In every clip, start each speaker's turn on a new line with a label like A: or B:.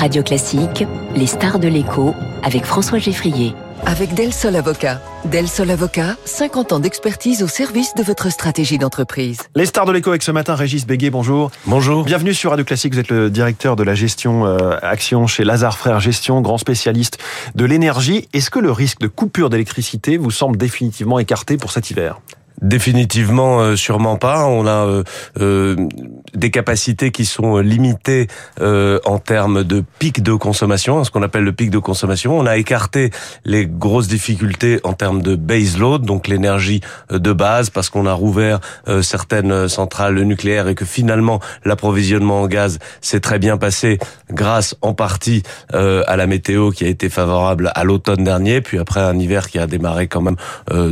A: Radio Classique, les stars de l'écho avec François Geffrier.
B: Avec Del Sol Avocat. Del Sol Avocat, 50 ans d'expertise au service de votre stratégie d'entreprise.
C: Les stars de l'écho avec ce matin, Régis Béguet, bonjour.
D: Bonjour.
C: Bienvenue sur Radio Classique, vous êtes le directeur de la gestion euh, action chez Lazare Frères Gestion, grand spécialiste de l'énergie. Est-ce que le risque de coupure d'électricité vous semble définitivement écarté pour cet hiver?
D: Définitivement, euh, sûrement pas. On a euh, euh, des capacités qui sont limitées en termes de pic de consommation, ce qu'on appelle le pic de consommation. On a écarté les grosses difficultés en termes de base load, donc l'énergie de base, parce qu'on a rouvert certaines centrales nucléaires et que finalement l'approvisionnement en gaz s'est très bien passé grâce en partie à la météo qui a été favorable à l'automne dernier, puis après un hiver qui a démarré quand même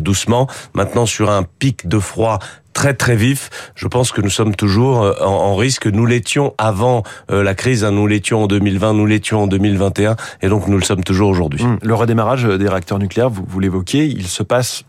D: doucement. Maintenant sur un pic de froid très très vif. Je pense que nous sommes toujours euh, en, risque. Nous l'étions avant euh, la crise, hein. nous l'étions en 2020, nous l'étions en 2021, et donc nous le sommes toujours aujourd'hui.
C: Hum, le redémarrage des réacteurs nucléaires, vous, vous l'évoquiez, il se passe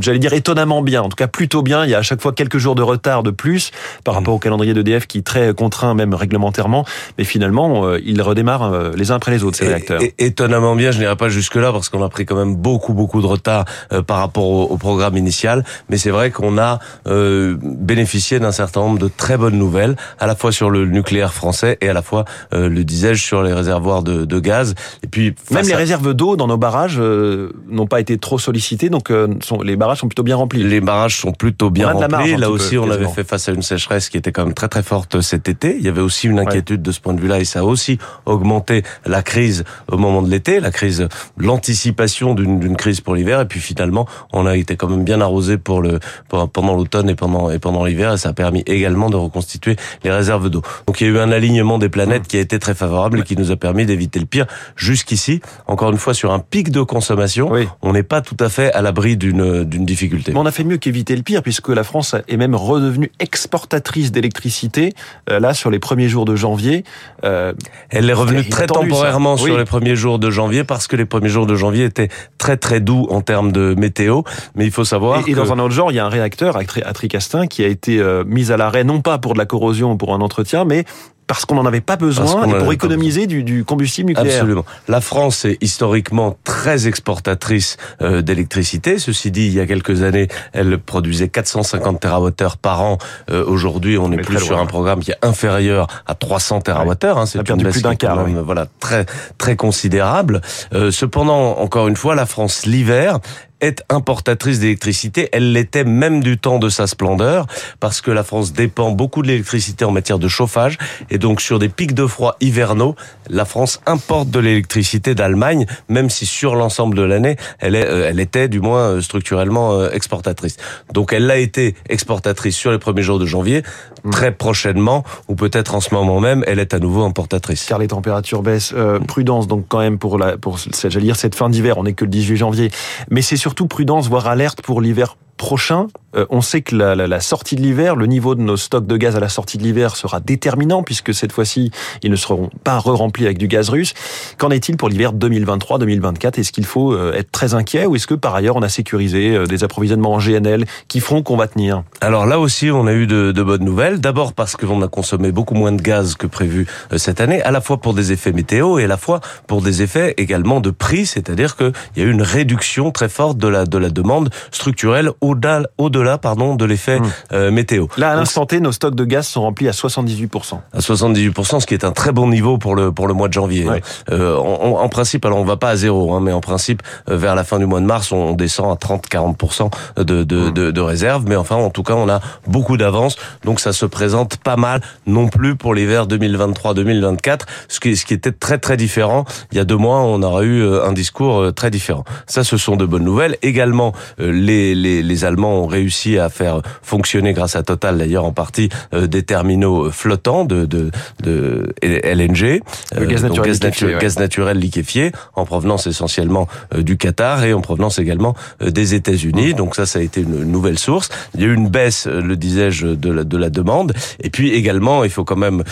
C: j'allais dire étonnamment bien, en tout cas plutôt bien. Il y a à chaque fois quelques jours de retard de plus par rapport au calendrier d'EDF qui est très contraint même réglementairement, mais finalement euh, ils redémarrent euh, les uns après les autres ces réacteurs.
D: étonnamment bien, je n'irai pas jusque là parce qu'on a pris quand même beaucoup beaucoup de retard euh, par rapport au, programme initial, mais c'est vrai qu'on a bénéficié d'un certain nombre de très bonnes nouvelles, à la fois sur le nucléaire français et à la fois le disais-je sur les réservoirs de, de gaz. Et puis
C: même les réserves d'eau dans nos barrages n'ont pas été trop sollicitées, donc sont les barrages sont plutôt bien remplis.
D: Les barrages sont plutôt bien remplis. Là aussi, on avait fait face à une sécheresse qui était quand même très très forte cet été. Il y avait aussi une inquiétude de ce point de vue-là et ça a aussi augmenté la crise au moment de l'été, la crise, l'anticipation d'une crise pour l'hiver. Et puis finalement, on a été quand même bien arrosé pour le pendant l'automne et pendant et pendant l'hiver et ça a permis également de reconstituer les réserves d'eau. Donc il y a eu un alignement des planètes qui a été très favorable et qui nous a permis d'éviter le pire jusqu'ici. Encore une fois, sur un pic de consommation, on n'est pas tout à fait à l'abri d'une d'une difficulté.
C: Mais on a fait mieux qu'éviter le pire, puisque la France est même redevenue exportatrice d'électricité, euh, là, sur les premiers jours de janvier.
D: Euh, Elle est revenue très temporairement sur les premiers jours de janvier, parce que les premiers jours de janvier étaient très très doux en termes de météo. Mais il faut savoir
C: et, et dans un autre genre, il y a un réacteur à Tricastin qui a été euh, mis à l'arrêt, non pas pour de la corrosion ou pour un entretien, mais parce qu'on n'en avait pas besoin et pour économiser du, du, combustible nucléaire.
D: Absolument. La France est historiquement très exportatrice euh, d'électricité. Ceci dit, il y a quelques années, elle produisait 450 TWh par an. Euh, aujourd'hui, on est plus sur un programme qui est inférieur à 300 TWh. Hein,
C: C'est une baisse plus d'un quart.
D: Voilà, très très considérable. Euh, cependant, encore une fois, la France l'hiver est importatrice d'électricité. Elle l'était même du temps de sa splendeur, parce que la France dépend beaucoup de l'électricité en matière de chauffage, et donc sur des pics de froid hivernaux, la France importe de l'électricité d'Allemagne, même si sur l'ensemble de l'année, elle, est, euh, elle était du moins euh, structurellement euh, exportatrice. Donc elle l'a été exportatrice sur les premiers jours de janvier. Très prochainement, ou peut-être en ce moment même, elle est à nouveau importatrice.
C: Car les températures baissent. prudence donc quand même pour la pour j'allais dire cette fin d'hiver. On n'est que le 18 janvier, mais c'est surtout prudence, voire alerte pour l'hiver prochain. Euh, on sait que la, sortie de l'hiver, le niveau de nos stocks de gaz à la sortie de l'hiver sera déterminant puisque cette fois-ci, ils ne seront pas re-remplis avec du gaz russe. Qu'en est-il pour l'hiver 2023-2024 Est-ce qu'il faut euh, être très inquiet ou est-ce que par ailleurs on a sécurisé euh, des approvisionnements en GNL qui feront qu'on va tenir?
D: Alors là aussi, on a eu de, bonnes nouvelles. D'abord parce que l'on a consommé beaucoup moins de gaz que prévu cette année, à la fois pour des effets météo et à la fois pour des effets également de prix, c'est-à-dire qu'il y a eu une réduction très forte de la, de la demande structurelle au-delà au -delà, pardon, de l'effet hmm. euh, météo.
C: Là, à l'instant T, nos stocks de gaz sont remplis à 78%.
D: À 78%, ce qui est un très bon niveau pour le pour le mois de janvier. Hein. Euh, en, principe, alors on va pas à zéro, hein, mais en principe, euh, vers la fin du mois de mars, on descend à 30-40% de, de, hmm. de, de réserve. Mais enfin, en tout cas, on a beaucoup d'avance, donc ça se présente pas mal non plus pour l'hiver 2023-2024, ce qui, ce qui était très très différent. Il y a deux mois, on aura eu un discours très différent. Ça, ce sont de bonnes nouvelles. Également, les, les, les Allemands ont réussi à faire fonctionner grâce à Total d'ailleurs en partie euh, des terminaux flottants de, de, de LNG,
C: euh, gaz, naturel liquéfié,
D: gaz, naturel liquéfié en provenance essentiellement euh, du Qatar et en provenance également des États-Unis. Mmh. Donc ça, ça a été une nouvelle source. Il y a eu une baisse, le disais-je, de la, de la demande. Et puis également, il faut quand même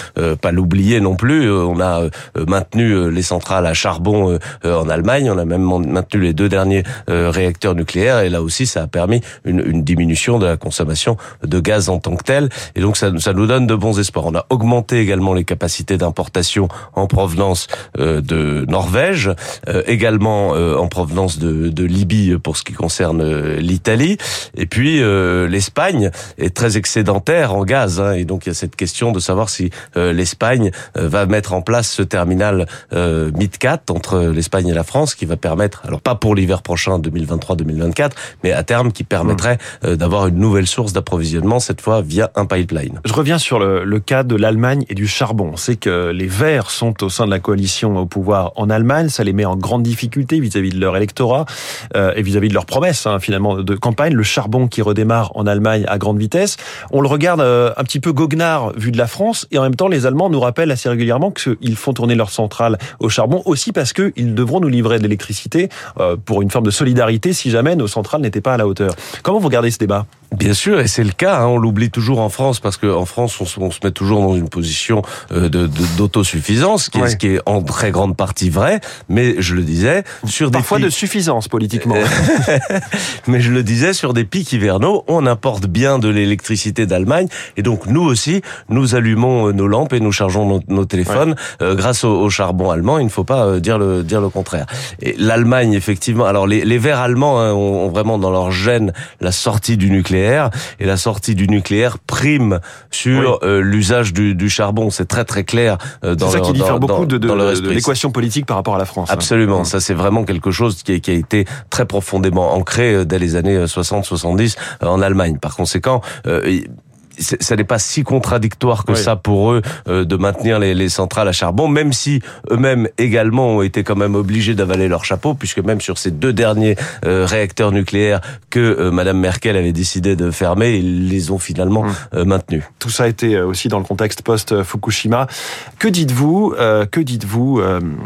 D: pas l'oublier non plus, on a maintenu les centrales à charbon en Allemagne, on a même maintenu les deux derniers réacteurs nucléaires et là aussi, ça a permis une, une, diminution de la consommation de gaz en tant que tel. Et donc ça, ça nous donne de bons espoirs. On a augmenté également les capacités d'importation en provenance euh, de Norvège, euh, également en provenance de, de, Libye pour ce qui concerne l'Italie. Et puis l'Espagne est très excédentaire en gaz. Hein, et donc il y a cette question de savoir si l'Espagne va mettre en place ce terminal MidCat entre l'Espagne et la France qui va permettre, alors pas pour l'hiver prochain 2023-2024, mais à terme qui permettrait euh, d'avoir une nouvelle source d'approvisionnement, cette fois via un pipeline.
C: Je reviens sur le, le cas de l'Allemagne et du charbon. On sait que les Verts sont au sein de la coalition au pouvoir en Allemagne, ça les met en grande difficulté vis-à-vis de leur électorat euh, et vis-à-vis de leurs promesses hein, finalement de campagne. Le charbon qui redémarre en Allemagne à grande vitesse. On le regarde euh, un petit peu goguenard vu de la France et en même temps les Allemands nous rappellent assez régulièrement qu'ils font tourner leur centrale au charbon aussi parce qu'ils devront nous livrer de l'électricité euh, pour une forme de solidarité si jamais nos centrales n'étaient pas à la hauteur. Comment vous regardez ce débat
D: Bien sûr, et c'est le cas. Hein, on l'oublie toujours en France parce qu'en France, on se, met toujours dans une position euh, de d'autosuffisance, qui, est, ce qui est en très grande partie vrai. Mais je le disais sur
C: des parfois de suffisance politiquement.
D: mais je le disais sur des pics hivernaux, on importe bien de l'électricité d'Allemagne, et donc nous aussi, nous allumons euh, nos lampes et nous chargeons nos, téléphones grâce au, charbon allemand. Il ne faut pas dire le dire le contraire. Et l'Allemagne, effectivement, alors les, les Verts allemands hein, ont, vraiment dans leur gène la sortie du nucléaire et la sortie du nucléaire prime sur euh, l'usage du, du, charbon. C'est très très clair
C: euh, dans ça qui diffère beaucoup de, de, de l'équation politique par rapport à la France.
D: Hein. Absolument, mmh. ça c'est vraiment quelque chose qui, qui, a été très profondément ancré euh, dès les années 60-70 en Allemagne. Par conséquent, ça n'est pas si contradictoire que ça pour eux euh, de maintenir les, les, centrales à charbon, même si eux-mêmes également ont été quand même obligés d'avaler leur chapeau, puisque même sur ces deux derniers euh, réacteurs nucléaires que euh, Madame Merkel avait décidé de fermer, ils les ont finalement mmh. maintenus.
C: Tout ça a été aussi dans le contexte post-Fukushima. Que dites-vous, que dites-vous,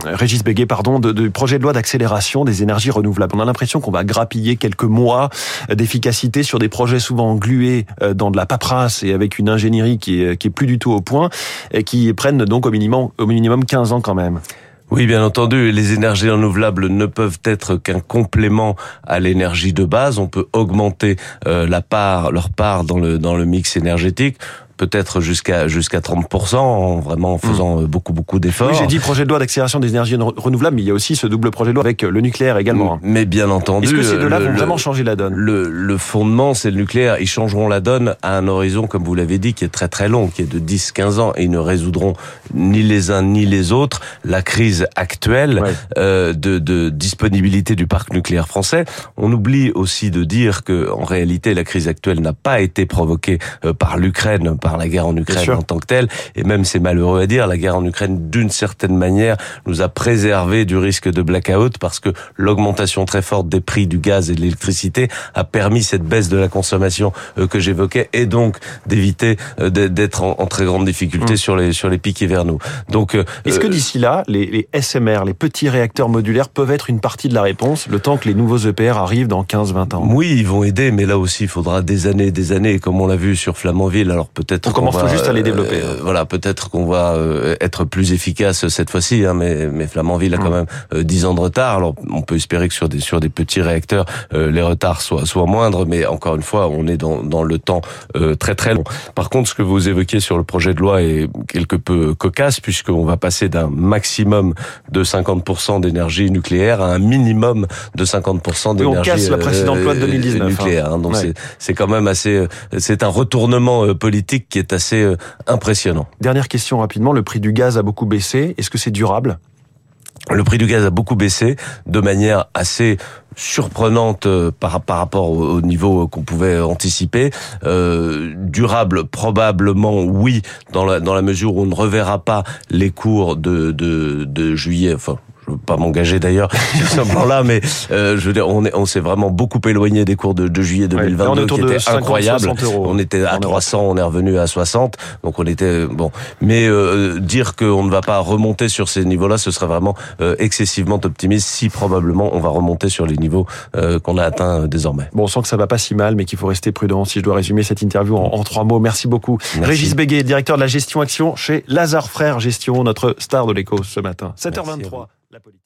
C: Régis Béguet, pardon, du projet de loi d'accélération des énergies renouvelables? On a l'impression qu'on va grappiller quelques mois d'efficacité sur des projets souvent englués dans de la paperasse et avec une ingénierie qui est, qui est plus du tout au point, et qui prennent donc au minimum, au minimum 15 ans quand même.
D: Oui, bien entendu, les énergies renouvelables ne peuvent être qu'un complément à l'énergie de base. On peut augmenter euh, la part, leur part dans le dans le mix énergétique peut-être jusqu'à jusqu'à 30%, en vraiment en faisant hmm. beaucoup beaucoup d'efforts.
C: Oui, j'ai dit projet de loi d'accélération des énergies renouvelables, mais il y a aussi ce double projet de loi avec le nucléaire également.
D: Mais bien entendu.
C: Est-ce que ces deux-là vont vraiment changer la donne?
D: le, le fondement, c'est le nucléaire. Ils changeront la donne à un horizon, comme vous l'avez dit, qui est très très long, qui est de 10-15 ans, et ils ne résoudront ni les uns ni les autres la crise actuelle euh, de, de disponibilité du parc nucléaire français. On oublie aussi de dire que en réalité, la crise actuelle n'a pas été provoquée euh, par l'Ukraine, par la guerre en Ukraine en tant que telle. Et même, c'est malheureux à dire, la guerre en Ukraine, d'une certaine manière, nous a préservé du risque de blackout parce que l'augmentation très forte des prix du gaz et de l'électricité a permis cette baisse de la consommation euh, que j'évoquais et donc d'éviter euh, d'être en, très grande difficulté mmh. sur les sur les pics hivernaux.
C: Donc, euh, est-ce que d'ici là, les, les SMR, les petits réacteurs modulaires, peuvent être une partie de la réponse, le temps que les nouveaux EPR arrivent dans 15-20 ans?
D: Oui, ils vont aider, mais là aussi, il faudra des années, des années, comme on l'a vu sur Flamanville. Alors peut-être
C: commence juste à les développer. Euh,
D: voilà, peut-être qu'on va euh, être plus efficace cette fois-ci, hein, mais, mais Flamanville a quand mm. même 10 euh, ans de retard. Alors on peut espérer que sur des sur des petits réacteurs, les retards soient soient moindres, mais encore une fois, on est dans dans le temps très très long. Par contre, ce que vous évoquiez sur le projet de loi est quelque peu cocasse puisqu'on va passer d'un maximum de 50% d'énergie nucléaire à un minimum de 50% d'énergie
C: on casse la précédente loi de 2019 hein.
D: nucléaire. Hein. donc c'est c'est quand même assez c'est un retournement politique qui est assez euh, impressionnant.
C: Dernière question rapidement, le prix du gaz a beaucoup baissé. Est-ce que c'est durable?
D: Le prix du gaz a beaucoup baissé de manière assez surprenante euh, par, par rapport au, niveau qu'on pouvait anticiper. Euh, durable, probablement oui, dans la, dans la mesure où on ne reverra pas les cours de, de, de juillet, enfin je veux pas m'engager d'ailleurs sur ce plan-là, mais euh, je veux dire, on est, on s'est vraiment beaucoup éloigné des cours de, de juillet 2022 qui étaient incroyables. On était à 300, on est revenu à 60, donc on était bon. Mais euh, dire qu'on ne va pas remonter sur ces niveaux-là, ce serait vraiment euh, excessivement optimiste. Si probablement on va remonter sur les niveaux euh, qu'on a atteints désormais.
C: Bon, on sent que ça va pas si mal, mais qu'il faut rester prudent. Si je dois résumer cette interview en, en trois mots, merci beaucoup. Régis Béguet, directeur de la gestion action chez Lazare Frères Gestion, notre star de l'écho ce matin. 7h23 la politique.